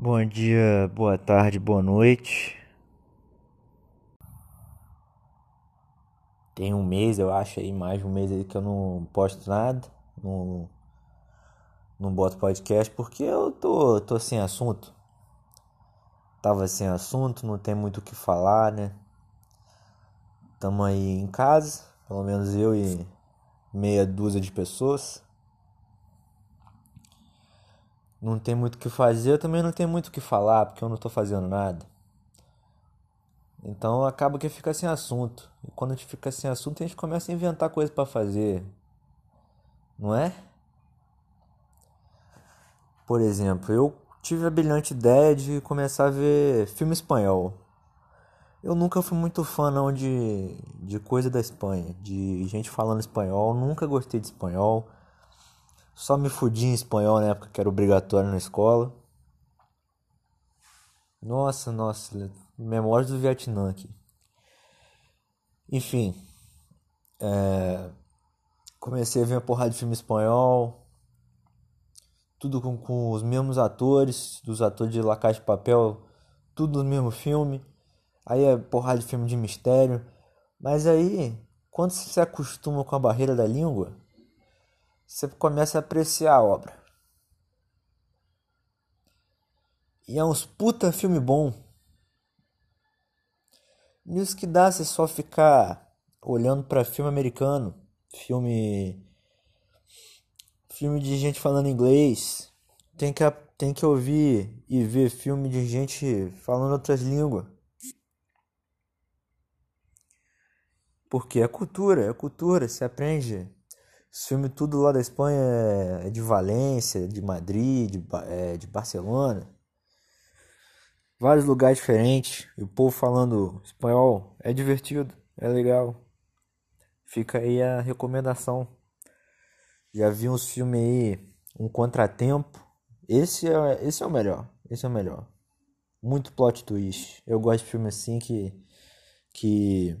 Bom dia, boa tarde, boa noite. Tem um mês, eu acho, aí, mais de um mês aí que eu não posto nada, não, não boto podcast, porque eu tô, tô sem assunto. Tava sem assunto, não tem muito o que falar, né? Tamo aí em casa, pelo menos eu e meia dúzia de pessoas não tem muito o que fazer, eu também não tenho muito o que falar, porque eu não estou fazendo nada. Então acaba que fica sem assunto. E quando a gente fica sem assunto, a gente começa a inventar coisas para fazer. Não é? Por exemplo, eu tive a brilhante ideia de começar a ver filme espanhol. Eu nunca fui muito fã não de, de coisa da Espanha, de gente falando espanhol, nunca gostei de espanhol. Só me fudi em espanhol na época que era obrigatório na escola. Nossa, nossa, memórias do Vietnã aqui. Enfim, é, comecei a ver uma porrada de filme espanhol, tudo com, com os mesmos atores, dos atores de La de Papel, tudo no mesmo filme. Aí é porrada de filme de mistério. Mas aí, quando você se acostuma com a barreira da língua, você começa a apreciar a obra. E é uns puta filme bom. Nisso que dá você só ficar olhando para filme americano, filme filme de gente falando inglês. Tem que tem que ouvir e ver filme de gente falando outras línguas. Porque é cultura, é cultura, se aprende esse filme tudo lá da Espanha é de Valência, de Madrid, de, é, de Barcelona. Vários lugares diferentes. E o povo falando espanhol é divertido, é legal. Fica aí a recomendação. Já vi uns filmes aí, Um Contratempo. Esse é, esse é o melhor. Esse é o melhor. Muito plot twist. Eu gosto de filme assim que. que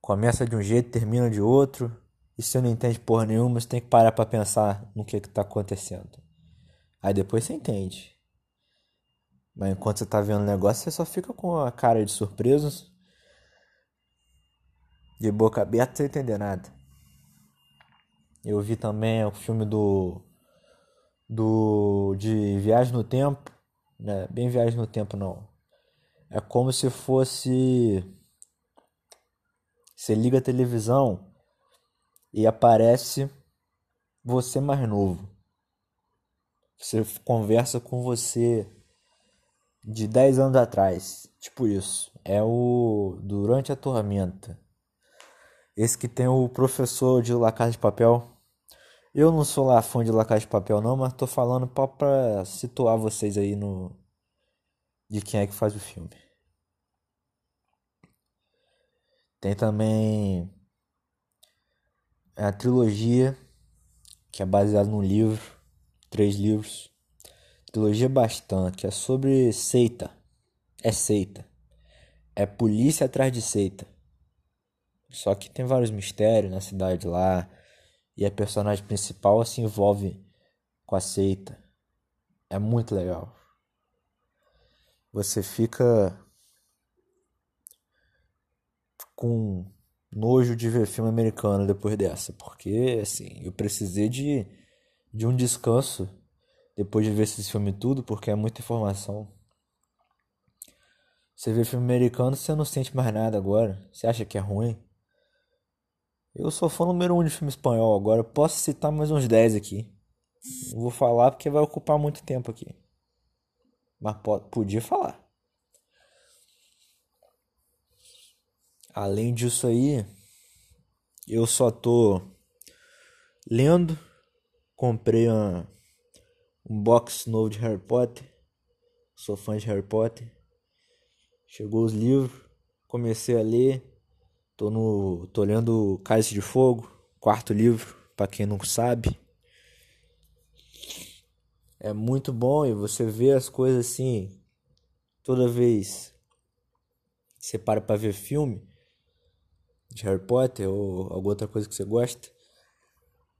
começa de um jeito, termina de outro. E você não entende porra nenhuma, você tem que parar para pensar no que que tá acontecendo. Aí depois você entende. Mas enquanto você tá vendo o negócio, você só fica com a cara de surpreso. De boca aberta sem entender nada. Eu vi também o filme do. Do. De Viagem no Tempo. Né? Bem Viagem no Tempo não. É como se fosse. Você liga a televisão e aparece você mais novo. Você conversa com você de 10 anos atrás. Tipo isso. É o Durante a Tormenta. Esse que tem o professor de La Casa de Papel. Eu não sou lá fã de La Casa de Papel não, mas tô falando pra situar vocês aí no de quem é que faz o filme. Tem também é a trilogia que é baseada num livro, três livros. Trilogia bastante, que é sobre seita. É seita. É polícia atrás de seita. Só que tem vários mistérios na cidade lá. E a personagem principal se envolve com a seita. É muito legal. Você fica com nojo de ver filme americano depois dessa, porque assim, eu precisei de, de um descanso depois de ver esse filme tudo, porque é muita informação. Você vê filme americano, você não sente mais nada agora. Você acha que é ruim? Eu sou fã número um de filme espanhol agora. posso citar mais uns 10 aqui. Não vou falar porque vai ocupar muito tempo aqui. Mas podia falar. Além disso aí, eu só tô lendo. Comprei um box novo de Harry Potter. Sou fã de Harry Potter. Chegou os livros, comecei a ler. Tô no tô lendo Cálice de Fogo, quarto livro, para quem não sabe. É muito bom e você vê as coisas assim toda vez você para para ver filme, de Harry Potter ou alguma outra coisa que você gosta,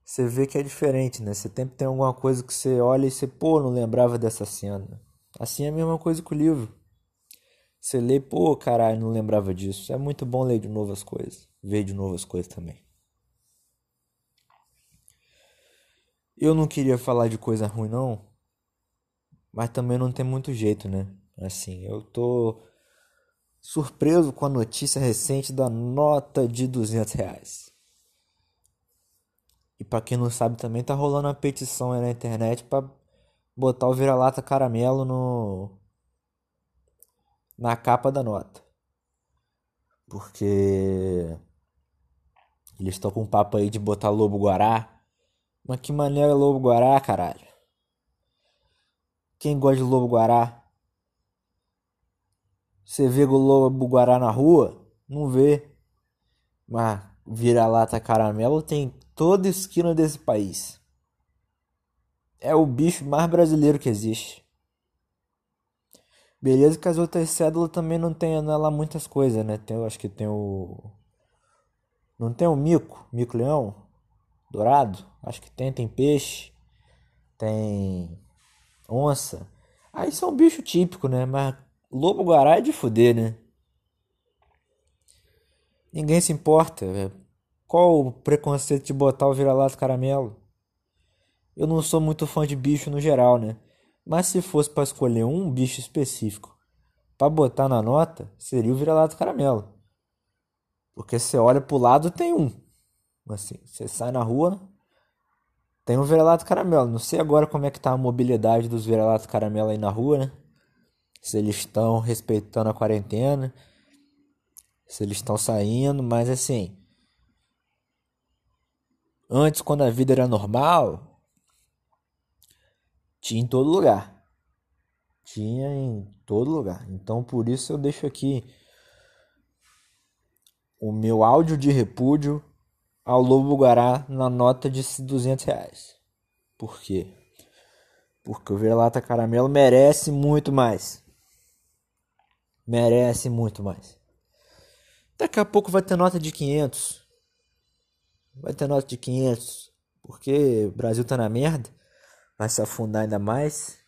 você vê que é diferente, né? Você sempre tem alguma coisa que você olha e você, pô, não lembrava dessa cena. Assim é a mesma coisa com o livro. Você lê, pô, caralho, não lembrava disso. É muito bom ler de novo as coisas, ver de novo as coisas também. Eu não queria falar de coisa ruim, não, mas também não tem muito jeito, né? Assim, eu tô surpreso com a notícia recente da nota de 200 reais. E para quem não sabe também tá rolando uma petição aí na internet para botar o vira-lata caramelo no na capa da nota. Porque eles estão com um papo aí de botar lobo guará. Mas que maneira lobo guará, caralho? Quem gosta de lobo guará? Você vê o lobo guará na rua? Não vê. Mas vira-lata caramelo tem toda esquina desse país. É o bicho mais brasileiro que existe. Beleza que as outras cédulas também não tem nela muitas coisas, né? Tem, eu acho que tem o. Não tem o mico, mico-leão? Dourado? Acho que tem, tem peixe. Tem onça. Aí são bicho típico, né? Mas lobo-guará é de fuder, né? Ninguém se importa. Qual o preconceito de botar o vira-lata caramelo? Eu não sou muito fã de bicho no geral, né? Mas se fosse para escolher um bicho específico para botar na nota, seria o vira-lata caramelo. Porque você olha pro lado tem um. Assim, você sai na rua, tem um vira-lata caramelo. Não sei agora como é que tá a mobilidade dos vira-lata caramelo aí na rua, né? Se eles estão respeitando a quarentena, se eles estão saindo, mas assim, Antes, quando a vida era normal, tinha em todo lugar. Tinha em todo lugar. Então, por isso eu deixo aqui o meu áudio de repúdio ao Lobo Guará na nota de 200 reais. Por quê? Porque o vira-lata caramelo merece muito mais. Merece muito mais. Daqui a pouco vai ter nota de 500 vai ter nota de 500, porque o Brasil tá na merda, vai se afundar ainda mais.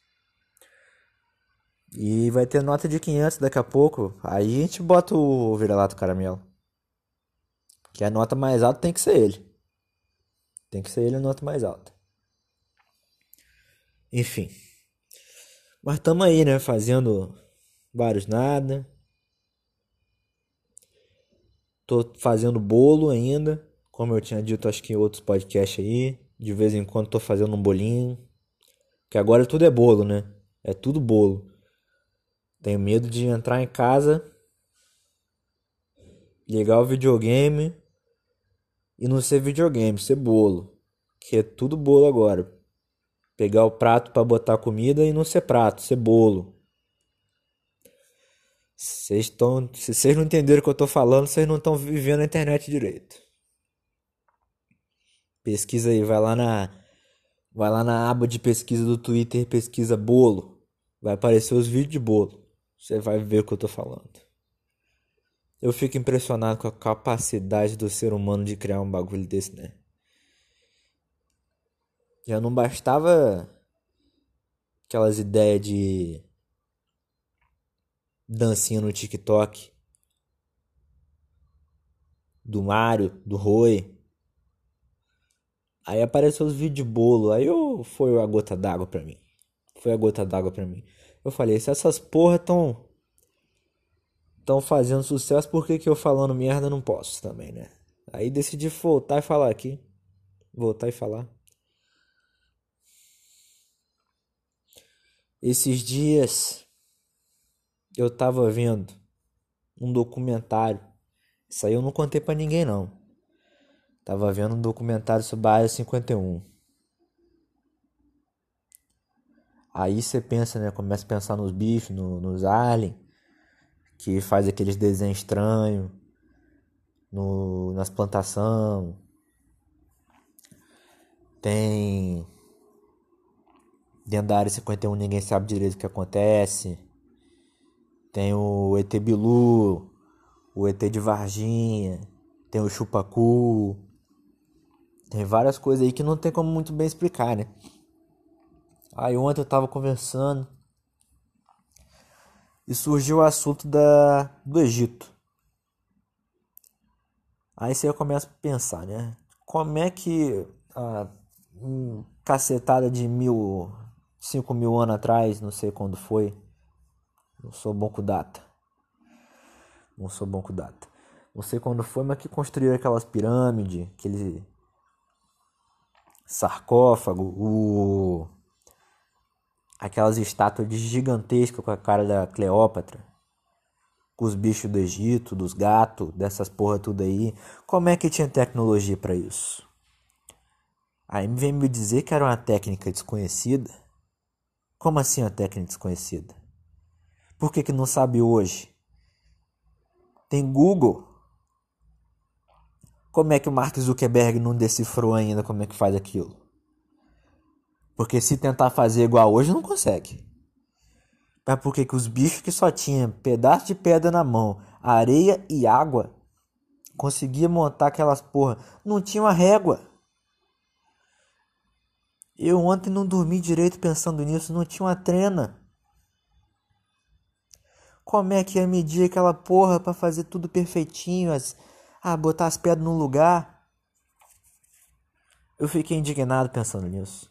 E vai ter nota de 500 daqui a pouco. Aí a gente bota o vira-lata caramelo. Que a nota mais alta tem que ser ele. Tem que ser ele a nota mais alta. Enfim. Mas tamo aí, né? Fazendo vários nada. Tô fazendo bolo ainda. Como eu tinha dito, acho que em outros podcasts aí, de vez em quando tô fazendo um bolinho. Que agora tudo é bolo, né? É tudo bolo. Tenho medo de entrar em casa, ligar o videogame e não ser videogame, ser bolo. Que é tudo bolo agora. Pegar o prato para botar comida e não ser prato, ser bolo. Vocês estão, se vocês não entenderam o que eu tô falando, vocês não estão vivendo a internet direito. Pesquisa aí, vai lá na vai lá na aba de pesquisa do Twitter, pesquisa bolo. Vai aparecer os vídeos de bolo. Você vai ver o que eu tô falando. Eu fico impressionado com a capacidade do ser humano de criar um bagulho desse, né? Já não bastava aquelas ideias de dancinha no TikTok do Mario, do Roy, Aí apareceu os vídeos de bolo. Aí eu, foi a gota d'água pra mim. Foi a gota d'água pra mim. Eu falei, se essas porra tão. tão fazendo sucesso, por que, que eu falando merda não posso também, né? Aí decidi voltar e falar aqui. Voltar e falar. Esses dias eu tava vendo um documentário. Isso aí eu não contei para ninguém não. Tava vendo um documentário sobre a Área 51. Aí você pensa, né? Começa a pensar nos bichos, no, nos aliens, que faz aqueles desenhos estranhos, no, nas plantações. Tem. Dentro da área 51 ninguém sabe direito o que acontece. Tem o ET Bilu, o ET de Varginha, tem o Chupacu, Tem várias coisas aí que não tem como muito bem explicar, né? Aí ontem eu tava conversando e surgiu o assunto da, do Egito. Aí você começa a pensar, né? Como é que a um, cacetada de mil, cinco mil anos atrás, não sei quando foi, não sou bom com data. Não sou bom com data. Não sei quando foi, mas que construíram aquelas pirâmides, aquele sarcófago, o aquelas estátuas gigantescas com a cara da Cleópatra, com os bichos do Egito, dos gatos, dessas porra tudo aí. Como é que tinha tecnologia para isso? Aí vem me dizer que era uma técnica desconhecida. Como assim uma técnica desconhecida? Por que, que não sabe hoje? Tem Google. Como é que o Mark Zuckerberg não decifrou ainda como é que faz aquilo? Porque se tentar fazer igual hoje, não consegue. Mas por que os bichos que só tinham pedaço de pedra na mão, areia e água, conseguia montar aquelas porra? Não tinha uma régua. Eu ontem não dormi direito pensando nisso, não tinha uma trena. Como é que ia medir aquela porra para fazer tudo perfeitinho, as, ah, botar as pedras no lugar? Eu fiquei indignado pensando nisso.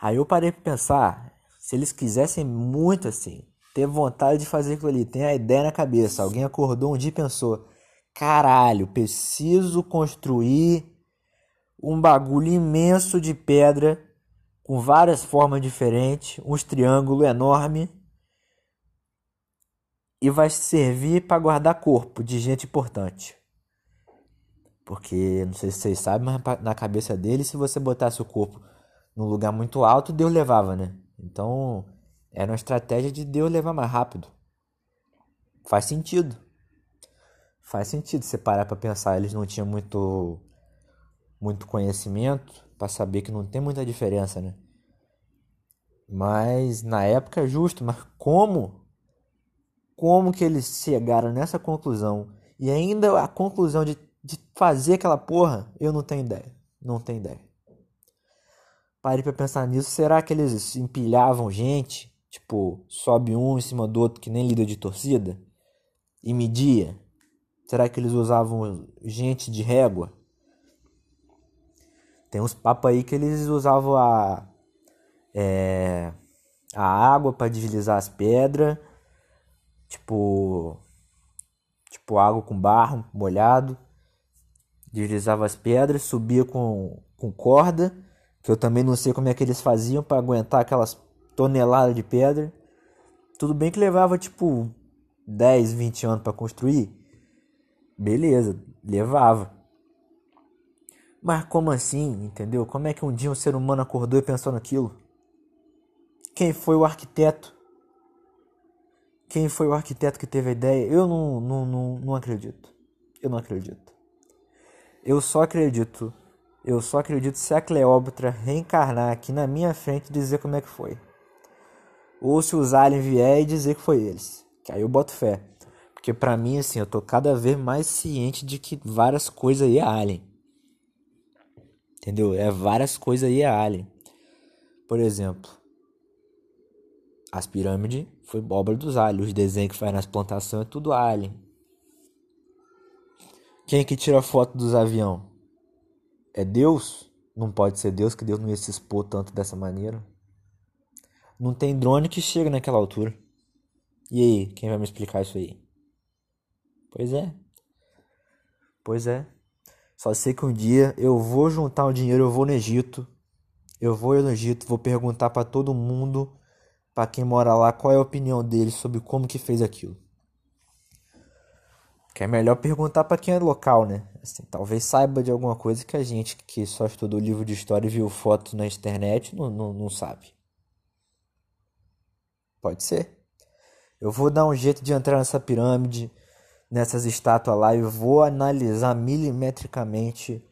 Aí eu parei para pensar, se eles quisessem muito assim, ter vontade de fazer aquilo ali, tem a ideia na cabeça, alguém acordou um dia e pensou: caralho, preciso construir um bagulho imenso de pedra com várias formas diferentes, uns triângulos enormes e vai servir para guardar corpo de gente importante. Porque não sei se vocês sabem, mas na cabeça dele, se você botasse o corpo num lugar muito alto, Deus levava, né? Então, era uma estratégia de Deus levar mais rápido. Faz sentido. Faz sentido você parar para pensar, eles não tinham muito muito conhecimento para saber que não tem muita diferença, né? Mas na época é justo, mas como como que eles chegaram nessa conclusão e ainda a conclusão de, de fazer aquela porra, eu não tenho ideia, não tenho ideia. Parei pra pensar nisso. Será que eles empilhavam gente? Tipo, sobe um em cima do outro que nem líder de torcida? E media? Será que eles usavam gente de régua? Tem uns papos aí que eles usavam a, é, a água para deslizar as pedras. Tipo, tipo água com barro molhado. Deslizava as pedras, subia com, com corda que eu também não sei como é que eles faziam para aguentar aquelas toneladas de pedra. Tudo bem que levava tipo 10, 20 anos para construir. Beleza, levava. Mas como assim, entendeu? Como é que um dia um ser humano acordou e pensou naquilo? Quem foi o arquiteto? Quem foi o arquiteto que teve a ideia? Eu não, não, não, não acredito. Eu não acredito. Eu só acredito eu só acredito se a Cleópatra reencarnar aqui na minha frente e dizer como é que foi. Ou se os aliens vier e dizer que foi eles. Que aí eu boto fé. Porque pra mim, assim, eu tô cada vez mais ciente de que várias coisas aí é alien. Entendeu? É várias coisas aí é alien. Por exemplo, as pirâmides foi obra dos aliens. Os desenhos que faz nas plantações é tudo alien. Quem que tira foto dos aviões? é Deus? Não pode ser Deus, que Deus não ia se expor tanto dessa maneira. Não tem drone que chega naquela altura. E aí, quem vai me explicar isso aí? Pois é. Pois é. Só sei que um dia eu vou juntar o dinheiro, eu vou no Egito. Eu vou no Egito, vou perguntar para todo mundo, para quem mora lá, qual é a opinião deles sobre como que fez aquilo. Que é melhor perguntar para quem é local, né? Assim, talvez saiba de alguma coisa que a gente que só estudou livro de história e viu fotos na internet não, não, não sabe. Pode ser. Eu vou dar um jeito de entrar nessa pirâmide, nessas estátuas lá e vou analisar milimetricamente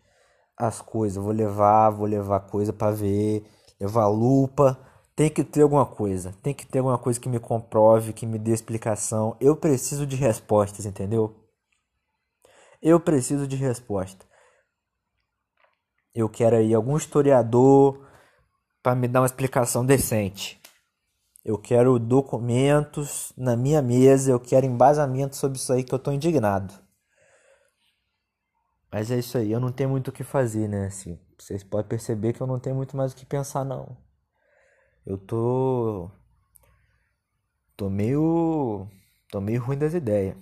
as coisas. Vou levar, vou levar coisa para ver, levar lupa. Tem que ter alguma coisa. Tem que ter alguma coisa que me comprove, que me dê explicação. Eu preciso de respostas, entendeu? Eu preciso de resposta. eu quero aí algum historiador para me dar uma explicação decente. Eu quero documentos na minha mesa, eu quero embasamento sobre isso aí que eu tô indignado. Mas é isso aí, eu não tenho muito o que fazer, né? Assim, vocês podem perceber que eu não tenho muito mais o que pensar não. Eu tô tô meio tô meio ruim das ideias.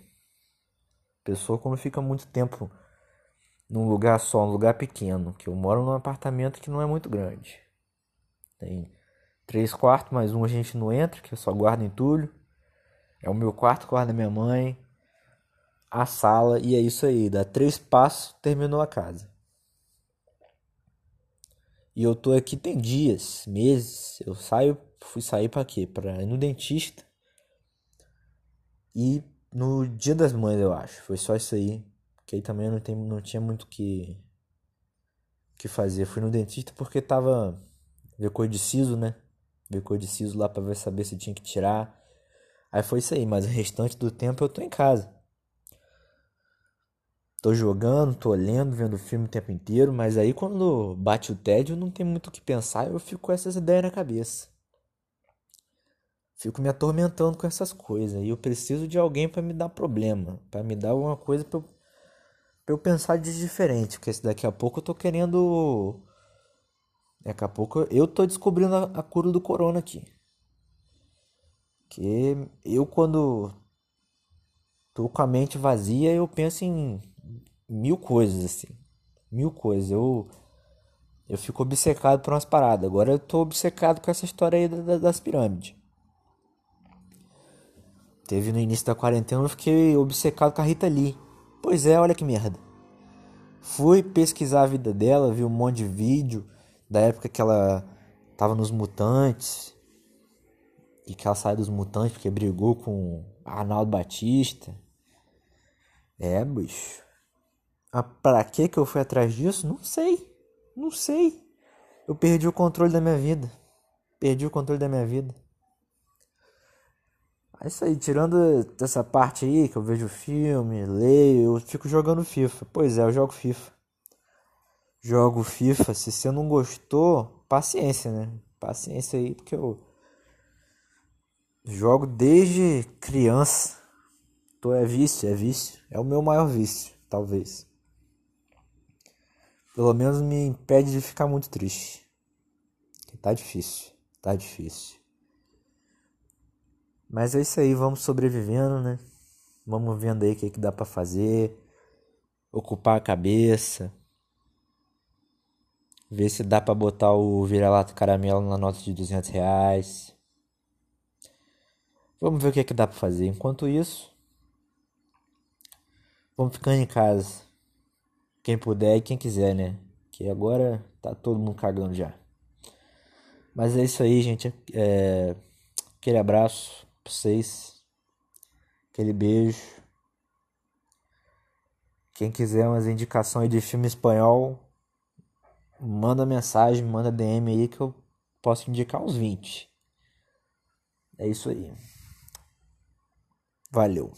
Pessoa quando fica muito tempo num lugar só, um lugar pequeno, que eu moro num apartamento que não é muito grande. Tem três quartos, mais um a gente não entra, que eu só guardo entulho. É o meu quarto, quarto da minha mãe, a sala, e é isso aí. Dá três passos, terminou a casa. E eu tô aqui tem dias, meses. Eu saio, fui sair para quê? Para ir no dentista. E no Dia das Mães, eu acho. Foi só isso aí. Que aí também não, tem, não tinha muito que que fazer. Fui no dentista porque tava ver de siso, né? Ver de siso lá para ver saber se tinha que tirar. Aí foi isso aí, mas o restante do tempo eu tô em casa. Tô jogando, tô lendo, vendo filme o tempo inteiro, mas aí quando bate o tédio não tem muito o que pensar, eu fico com essas ideias na cabeça. Fico me atormentando com essas coisas e eu preciso de alguém para me dar problema, para me dar alguma coisa para eu, pra eu pensar de diferente, porque daqui a pouco eu tô querendo Daqui a pouco eu tô descobrindo a, a cura do corona aqui. Que eu quando tô com a mente vazia, eu penso em mil coisas assim. Mil coisas. Eu eu fico obcecado por umas paradas. Agora eu tô obcecado com essa história aí das pirâmides. Teve no início da quarentena, eu fiquei obcecado com a Rita Lee. Pois é, olha que merda. Fui pesquisar a vida dela, vi um monte de vídeo da época que ela tava nos Mutantes e que ela saiu dos Mutantes porque brigou com Arnaldo Batista. É, bicho. Ah, pra que que eu fui atrás disso? Não sei. Não sei. Eu perdi o controle da minha vida. Perdi o controle da minha vida. É isso aí, tirando dessa parte aí que eu vejo filme, leio, eu fico jogando FIFA. Pois é, eu jogo FIFA jogo FIFA, se você não gostou, paciência, né? Paciência aí, porque eu jogo desde criança. Tô é vício, é vício. É o meu maior vício, talvez. Pelo menos me impede de ficar muito triste. Tá difícil, tá difícil. Mas é isso aí, vamos sobrevivendo, né? Vamos vendo aí o que, que dá para fazer. Ocupar a cabeça. Ver se dá para botar o vira-lata caramelo na nota de 200 reais. Vamos ver o que que dá para fazer. Enquanto isso, vamos ficando em casa. Quem puder e quem quiser, né? Que agora tá todo mundo cagando já. Mas é isso aí, gente. É... Aquele abraço pra vocês. Aquele beijo. Quem quiser umas indicações de filme espanhol, manda mensagem, manda DM aí que eu posso indicar uns 20. É isso aí. Valeu.